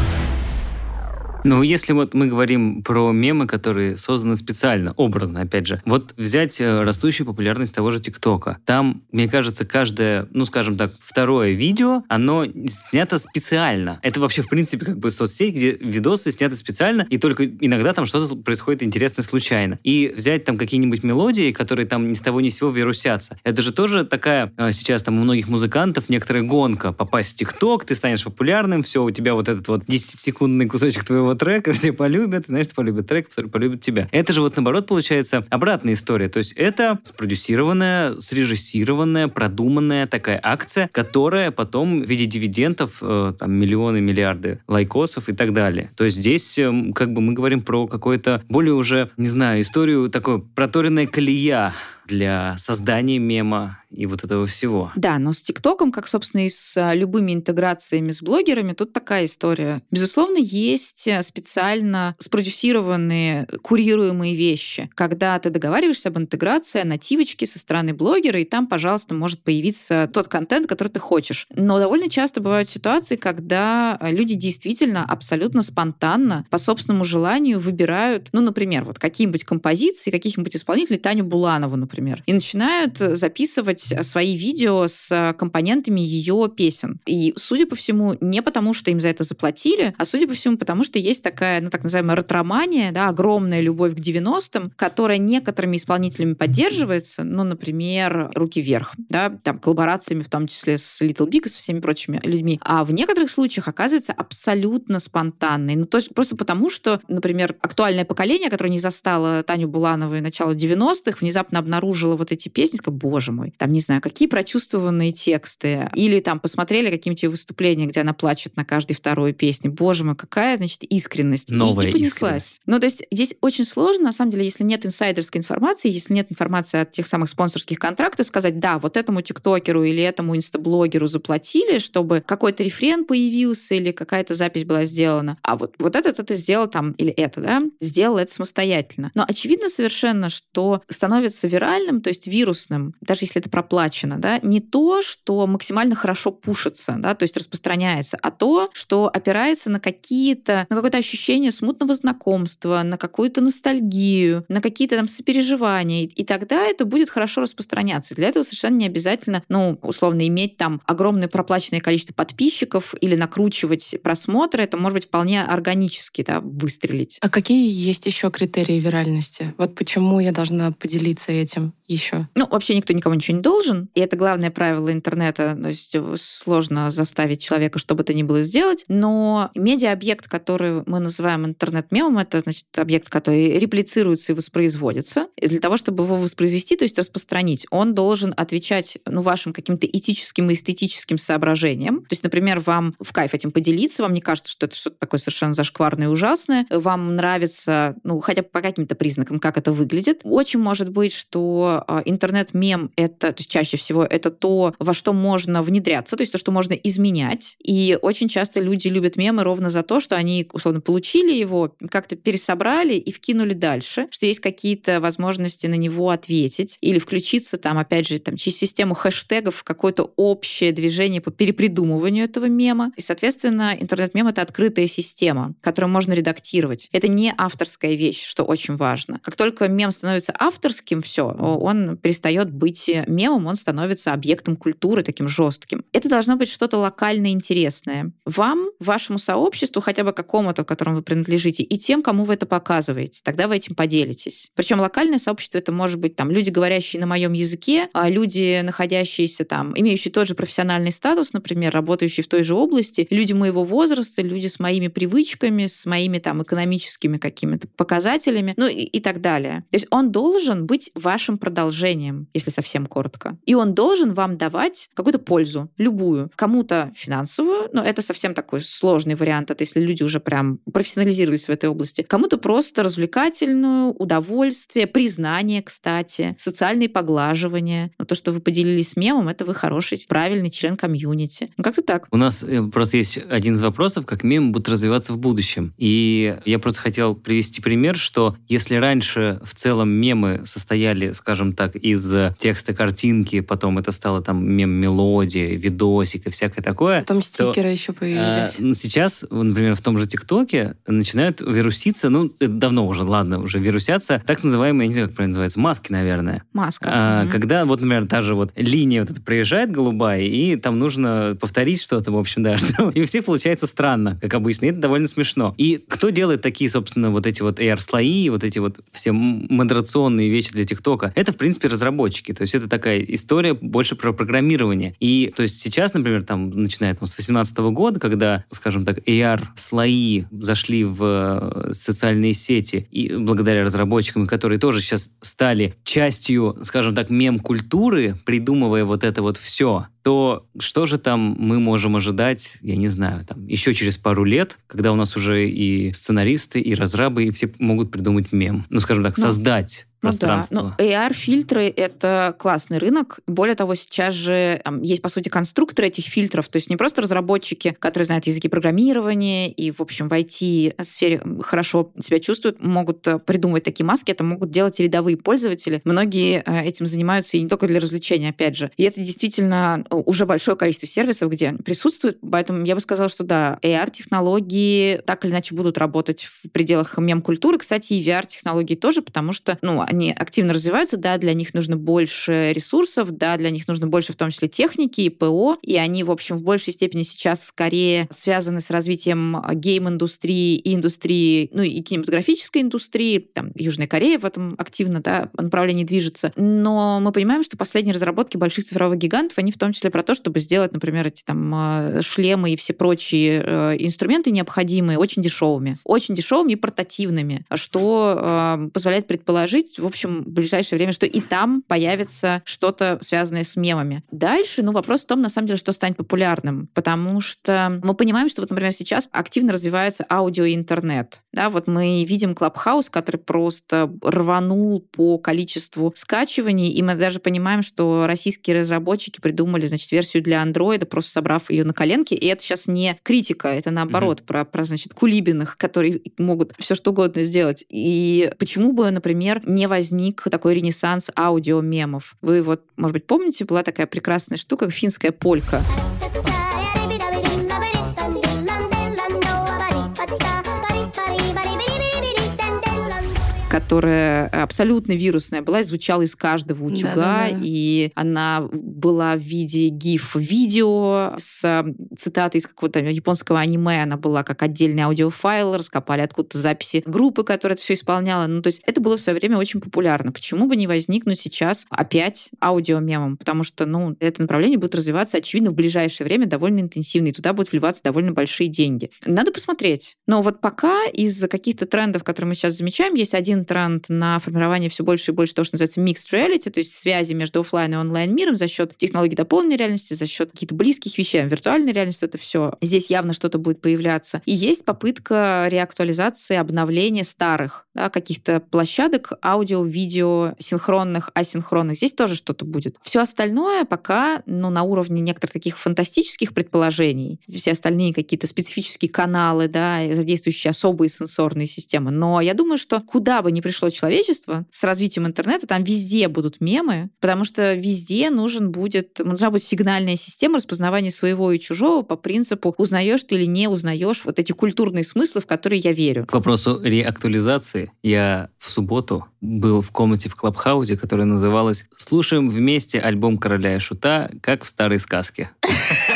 Ну, если вот мы говорим про мемы, которые созданы специально, образно, опять же, вот взять э, растущую популярность того же ТикТока. Там, мне кажется, каждое, ну, скажем так, второе видео, оно снято специально. Это вообще, в принципе, как бы соцсеть, где видосы сняты специально, и только иногда там что-то происходит интересное случайно. И взять там какие-нибудь мелодии, которые там ни с того ни с сего вирусятся. Это же тоже такая э, сейчас там у многих музыкантов некоторая гонка попасть в ТикТок, ты станешь популярным, все, у тебя вот этот вот 10-секундный кусочек твоего трека, все полюбят, знаешь, полюбят трек, полюбят тебя. Это же вот наоборот получается обратная история. То есть это спродюсированная, срежиссированная, продуманная такая акция, которая потом в виде дивидендов, э, там, миллионы, миллиарды лайкосов и так далее. То есть здесь э, как бы мы говорим про какую-то более уже, не знаю, историю такой проторенная колея для создания мема и вот этого всего. Да, но с ТикТоком, как, собственно, и с а, любыми интеграциями с блогерами, тут такая история. Безусловно, есть э, специально спродюсированные, курируемые вещи, когда ты договариваешься об интеграции, о нативочке со стороны блогера, и там, пожалуйста, может появиться тот контент, который ты хочешь. Но довольно часто бывают ситуации, когда э, люди действительно абсолютно спонтанно, по собственному желанию выбирают, ну, например, вот какие-нибудь композиции, каких-нибудь исполнителей, Таню Буланову, например, и начинают записывать свои видео с компонентами ее песен. И, судя по всему, не потому, что им за это заплатили, а, судя по всему, потому что есть такая, ну, так называемая ретромания, да, огромная любовь к 90-м, которая некоторыми исполнителями поддерживается, ну, например, «Руки вверх», да, там, коллаборациями, в том числе с Little Big и со всеми прочими людьми. А в некоторых случаях оказывается абсолютно спонтанной. Ну, то есть просто потому, что, например, актуальное поколение, которое не застало Таню Буланову и начало 90-х, внезапно обнаруживает обнаружила вот эти песни, сказала, боже мой, там, не знаю, какие прочувствованные тексты. Или там посмотрели какие-нибудь ее выступления, где она плачет на каждой второй песне. Боже мой, какая, значит, искренность. Новая и, и понеслась. Ну, то есть здесь очень сложно, на самом деле, если нет инсайдерской информации, если нет информации от тех самых спонсорских контрактов, сказать, да, вот этому тиктокеру или этому инстаблогеру заплатили, чтобы какой-то рефрен появился или какая-то запись была сделана. А вот, вот этот это сделал там, или это, да, сделал это самостоятельно. Но очевидно совершенно, что становится виральным, то есть вирусным, даже если это проплачено, да, не то, что максимально хорошо пушится, да, то есть распространяется, а то, что опирается на какие-то, на какое-то ощущение смутного знакомства, на какую-то ностальгию, на какие-то там сопереживания, и тогда это будет хорошо распространяться. Для этого совершенно не обязательно, ну, условно, иметь там огромное проплаченное количество подписчиков или накручивать просмотры, это может быть вполне органически, да, выстрелить. А какие есть еще критерии виральности? Вот почему я должна поделиться этим еще? Ну, вообще никто никому ничего не должен, и это главное правило интернета, то есть сложно заставить человека что бы то ни было сделать, но медиа-объект, который мы называем интернет-мемом, это, значит, объект, который реплицируется и воспроизводится. И для того, чтобы его воспроизвести, то есть распространить, он должен отвечать ну, вашим каким-то этическим и эстетическим соображениям. То есть, например, вам в кайф этим поделиться, вам не кажется, что это что-то такое совершенно зашкварное и ужасное, вам нравится, ну, хотя бы по каким-то признакам, как это выглядит. Очень может быть, что а, интернет-мем — это, то есть чаще всего, это то, во что можно внедряться, то есть то, что можно изменять. И очень часто люди любят мемы ровно за то, что они, условно, получили его, как-то пересобрали и вкинули дальше, что есть какие-то возможности на него ответить или включиться там, опять же, там, через систему хэштегов в какое-то общее движение по перепридумыванию этого мема. И, соответственно, интернет-мем — это открытая система, которую можно редактировать. Это не авторская вещь, что очень важно. Как только мем становится авторским, все, он перестает быть мемом, он становится объектом культуры таким жестким. Это должно быть что-то локально интересное. Вам, вашему сообществу, хотя бы какому-то, в котором вы принадлежите, и тем, кому вы это показываете. Тогда вы этим поделитесь. Причем локальное сообщество это может быть там люди, говорящие на моем языке, а люди, находящиеся там, имеющие тот же профессиональный статус, например, работающие в той же области, люди моего возраста, люди с моими привычками, с моими там экономическими какими-то показателями, ну и, и так далее. То есть он должен быть вашим продолжением, если совсем коротко. И он должен вам давать какую-то пользу, любую. Кому-то финансовую, но это совсем такой сложный вариант, это если люди уже прям профессионализировались в этой области. Кому-то просто развлекательную, удовольствие, признание, кстати, социальные поглаживания. Но то, что вы поделились мемом, это вы хороший, правильный член комьюнити. Ну, как-то так. У нас э, просто есть один из вопросов, как мемы будут развиваться в будущем. И я просто хотел привести пример, что если раньше в целом мемы состояли, скажем так, из текста картинки, потом это стало там мем-мелодия, видосик и всякое такое. Потом стикеры то, еще появились. А, сейчас, например, в том же ТикТоке начинают вируситься, ну, это давно уже, ладно, уже вирусятся, так называемые, я не знаю, как правильно называется, маски, наверное. Маска. А, mm-hmm. Когда вот, например, та же вот линия вот эта проезжает голубая, и там нужно повторить что-то, в общем, да, что и у всех получается странно, как обычно, и это довольно смешно. И кто делает такие, собственно, вот эти вот AR-слои, вот эти вот все модерационные вещи для ТикТока? Это, в принципе, разработчики. То есть это такая история больше про программирование. И то есть сейчас, например, там, начиная там, с 2018 года, когда, скажем так, AR-слои зашли в э, социальные сети, и благодаря разработчикам, которые тоже сейчас стали частью, скажем так, мем-культуры, придумывая вот это вот все, то что же там мы можем ожидать, я не знаю, там еще через пару лет, когда у нас уже и сценаристы, и разрабы, и все могут придумать мем. Ну, скажем так, ну, создать пространство. Ну, да. ну, AR-фильтры — это классный рынок. Более того, сейчас же там, есть, по сути, конструкторы этих фильтров, то есть не просто разработчики, которые знают языки программирования и, в общем, в IT-сфере хорошо себя чувствуют, могут э, придумывать такие маски, это могут делать и рядовые пользователи. Многие э, этим занимаются и не только для развлечения, опять же. И это действительно уже большое количество сервисов, где они присутствуют, поэтому я бы сказала, что да, AR-технологии так или иначе будут работать в пределах мем-культуры. Кстати, и VR-технологии тоже, потому что, ну, они активно развиваются, да, для них нужно больше ресурсов, да, для них нужно больше в том числе техники и ПО, и они, в общем, в большей степени сейчас скорее связаны с развитием гейм-индустрии и индустрии, ну и кинематографической индустрии, там, Южная Корея в этом активно, да, направлении движется. Но мы понимаем, что последние разработки больших цифровых гигантов, они в том числе числе про то, чтобы сделать, например, эти там э, шлемы и все прочие э, инструменты необходимые очень дешевыми. Очень дешевыми и портативными, что э, позволяет предположить, в общем, в ближайшее время, что и там появится что-то связанное с мемами. Дальше, ну, вопрос в том, на самом деле, что станет популярным, потому что мы понимаем, что вот, например, сейчас активно развивается аудио и интернет. Да, вот мы видим Клабхаус, который просто рванул по количеству скачиваний, и мы даже понимаем, что российские разработчики придумали, значит, версию для андроида, просто собрав ее на коленке, и это сейчас не критика, это наоборот mm-hmm. про, про, значит, кулибиных, которые могут все что угодно сделать. И почему бы, например, не возник такой ренессанс аудиомемов? Вы вот, может быть, помните, была такая прекрасная штука, финская полька. Которая абсолютно вирусная была и звучала из каждого утюга, да, да, да. и она была в виде гиф-видео с цитатой из какого-то японского аниме, она была как отдельный аудиофайл, раскопали откуда-то записи группы, которая это все исполняла. Ну, то есть это было в свое время очень популярно. Почему бы не возникнуть сейчас опять аудиомемом? Потому что, ну, это направление будет развиваться, очевидно, в ближайшее время довольно интенсивно, и туда будут вливаться довольно большие деньги. Надо посмотреть. Но вот пока из-за каких-то трендов, которые мы сейчас замечаем, есть один тренд на формирование все больше и больше того, что называется mixed reality, то есть связи между офлайн и онлайн миром за счет технологий дополненной реальности, за счет каких-то близких вещей. Виртуальная реальность это все. Здесь явно что-то будет появляться. И есть попытка реактуализации, обновления старых да, каких-то площадок аудио, видео, синхронных, асинхронных. Здесь тоже что-то будет. Все остальное пока ну, на уровне некоторых таких фантастических предположений. Все остальные какие-то специфические каналы, да, задействующие особые сенсорные системы. Но я думаю, что куда бы не пришло человечество с развитием интернета, там везде будут мемы, потому что везде нужен будет, нужна будет сигнальная система распознавания своего и чужого по принципу узнаешь ты или не узнаешь вот эти культурные смыслы, в которые я верю. К вопросу реактуализации. Я в субботу был в комнате в Клабхаусе, которая называлась «Слушаем вместе альбом Короля и Шута, как в старой сказке».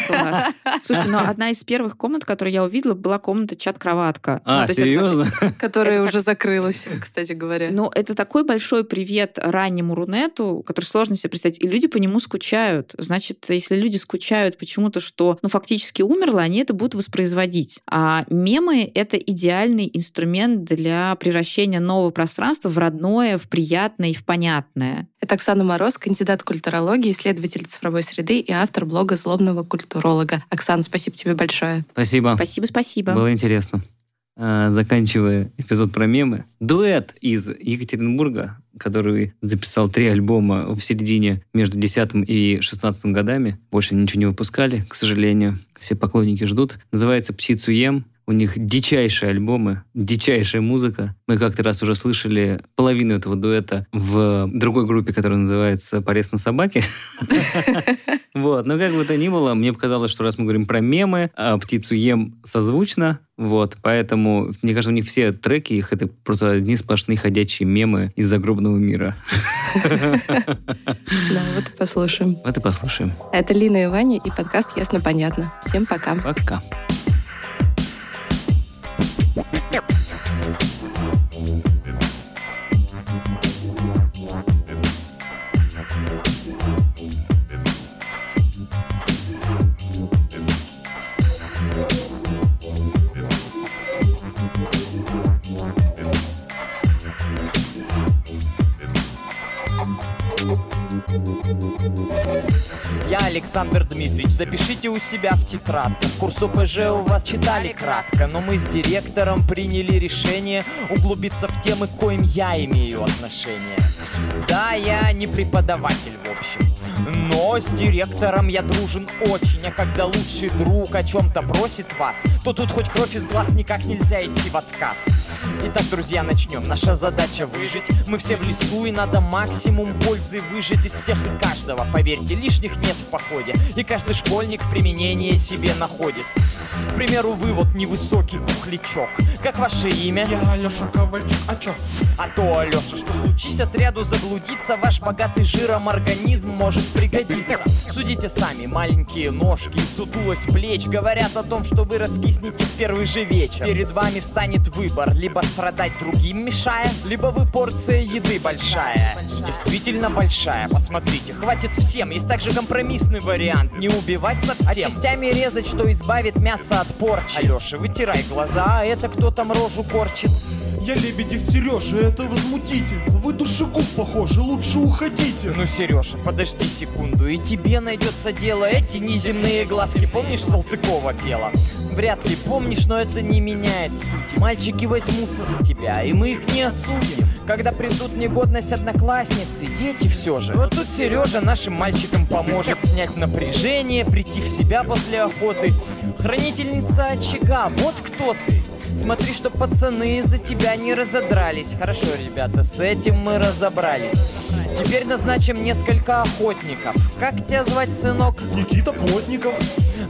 Класс. Слушайте, ну одна из первых комнат, которую я увидела, была комната чат-кроватка. А, ну, серьезно? Которая уже закрылась, кстати говоря. Ну, это такой большой привет раннему Рунету, который сложно себе представить. И люди по нему скучают. Значит, если люди скучают почему-то, что ну, фактически умерло, они это будут воспроизводить. А мемы — это идеальный инструмент для превращения нового пространства в родное, в приятное и в понятное. Это Оксана Мороз, кандидат культурологии, исследователь цифровой среды и автор блога «Злобного культуролога». Оксана, спасибо тебе большое. Спасибо. Спасибо, спасибо. Было интересно. А, заканчивая эпизод про мемы, дуэт из Екатеринбурга, который записал три альбома в середине между 10 и 16 годами. Больше ничего не выпускали, к сожалению. Все поклонники ждут. Называется «Птицу ем». У них дичайшие альбомы, дичайшая музыка. Мы как-то раз уже слышали половину этого дуэта в другой группе, которая называется «Порез на собаке». Вот, но как бы то ни было, мне показалось, что раз мы говорим про мемы, а птицу ем созвучно, вот, поэтому, мне кажется, у них все треки, их это просто одни сплошные ходячие мемы из загробного мира. Да, вот и послушаем. Вот и послушаем. Это Лина и Ваня и подкаст «Ясно-понятно». Всем пока. Пока. Thank Я Александр Дмитриевич, запишите у себя в тетрадках Курс ОПЖ у вас читали кратко Но мы с директором приняли решение Углубиться в темы, к коим я имею отношение Да, я не преподаватель в общем но с директором я дружен очень А когда лучший друг о чем-то просит вас То тут хоть кровь из глаз никак нельзя идти в отказ Итак, друзья, начнем. Наша задача выжить. Мы все в лесу, и надо максимум пользы выжить из всех и каждого. Поверьте, лишних нет в походе. И каждый школьник применение себе находит. К примеру, вы вот невысокий пухлячок. Как ваше имя? Я Алеша Ковальчук, а чё? А то, Алеша, что случись отряду заблудиться, ваш богатый жиром организм может пригодиться. Судите сами, маленькие ножки, сутулость плеч говорят о том, что вы раскиснете в первый же вечер. Перед вами встанет выбор, либо страдать другим мешая, либо вы порция еды большая. Действительно большая, посмотрите, хватит всем. Есть также компромиссный вариант, не убивать совсем. А частями резать, что избавит мясо от порчи. Алеша, вытирай глаза, а это кто там рожу корчит? Я Лебедев Сережа, это возмутительно. Вы душегуб похожи, лучше уходите. Ну, Сережа, подожди секунду, и тебе найдется дело. Эти неземные глазки, помнишь, Салтыкова пела? Вряд ли помнишь, но это не меняет сути. Мальчики возьмутся за тебя, и мы их не осудим. Когда придут негодность одноклассницы, дети все же. Вот тут Сережа нашим мальчикам поможет снять напряжение, прийти в себя после охоты. Хранительница очага, вот кто ты. Смотри, что пацаны из-за тебя не разодрались. Хорошо, ребята, с этим мы разобрались. Теперь назначим несколько охотников. Как тебя звать, сынок? Никита Плотников.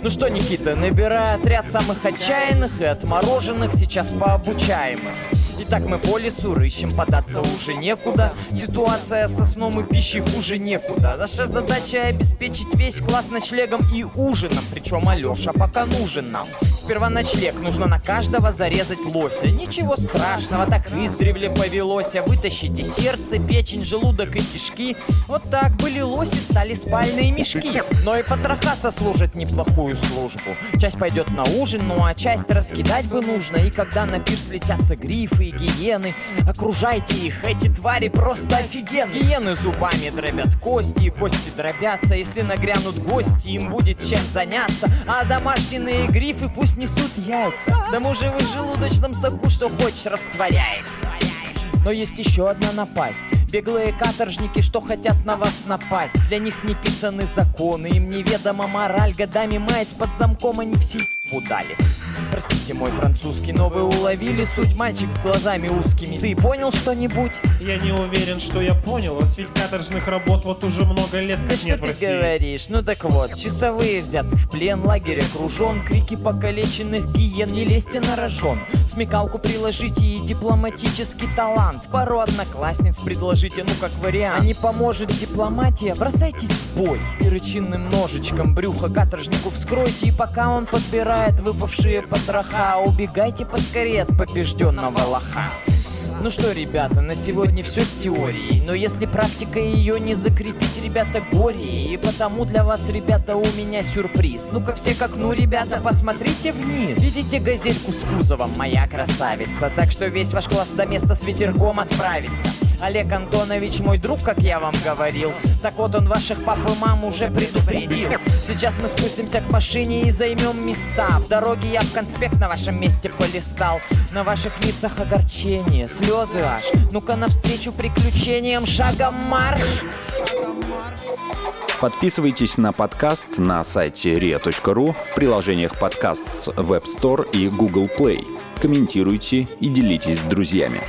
Ну что, Никита, набирай отряд самых отчаянных и отмороженных, сейчас пообучаем их. Итак, мы по лесу рыщем, податься уже некуда. Ситуация со сном и пищей хуже некуда. Наша задача обеспечить весь класс ночлегом и ужином. Причем Алеша пока нужен нам. Сперва ночлег, нужно на каждого зарезать лося. Ничего страшного, так издревле повелось. А Вытащите сердце, печень, желудок и кишки. Вот так были лоси, стали спальные мешки. Но и потроха сослужат неплохую службу. Часть пойдет на ужин, ну а часть раскидать бы нужно. И когда на пир слетятся грифы и гиены, окружайте их, эти твари просто офигенны. Гиены зубами дробят кости, и кости дробятся. Если нагрянут гости, им будет чем заняться. А домашние грифы пусть несут яйца. К тому же в их желудочном соку что хочешь растворяется. Но есть еще одна напасть Беглые каторжники, что хотят на вас напасть Для них не писаны законы Им неведома мораль Годами маясь под замком Они все удали Простите мой французский, но вы уловили суть Мальчик с глазами узкими Ты понял что-нибудь? Я не уверен, что я понял. Вас ведь каторжных работ вот уже много лет Да как что нет в ты России. говоришь? Ну так вот, часовые взяты в плен, лагерь окружен, крики покалеченных гиен, не лезьте на рожон. Смекалку приложите и дипломатический талант. Пару одноклассниц предложите, ну как вариант. А не поможет дипломатия, бросайтесь в бой. Перочинным ножичком брюхо каторжнику вскройте, и пока он подбирает выпавшие потроха, убегайте поскорее от побежденного лоха. Ну что, ребята, на сегодня все с теорией. Но если практика ее не закрепить, ребята, горе. И потому для вас, ребята, у меня сюрприз. Ну-ка все к окну, ребята, посмотрите вниз. Видите газельку с кузовом, моя красавица. Так что весь ваш класс до места с ветерком отправится Олег Антонович мой друг, как я вам говорил. Так вот он ваших пап и мам уже предупредил. Сейчас мы спустимся к машине и займем места. В дороге я в конспект на вашем месте полистал. На ваших лицах огорчение, слезы аж. Ну-ка навстречу приключениям. Шагом марш! Подписывайтесь на подкаст на сайте ria.ru в приложениях подкаст с Web Store и Google Play. Комментируйте и делитесь с друзьями.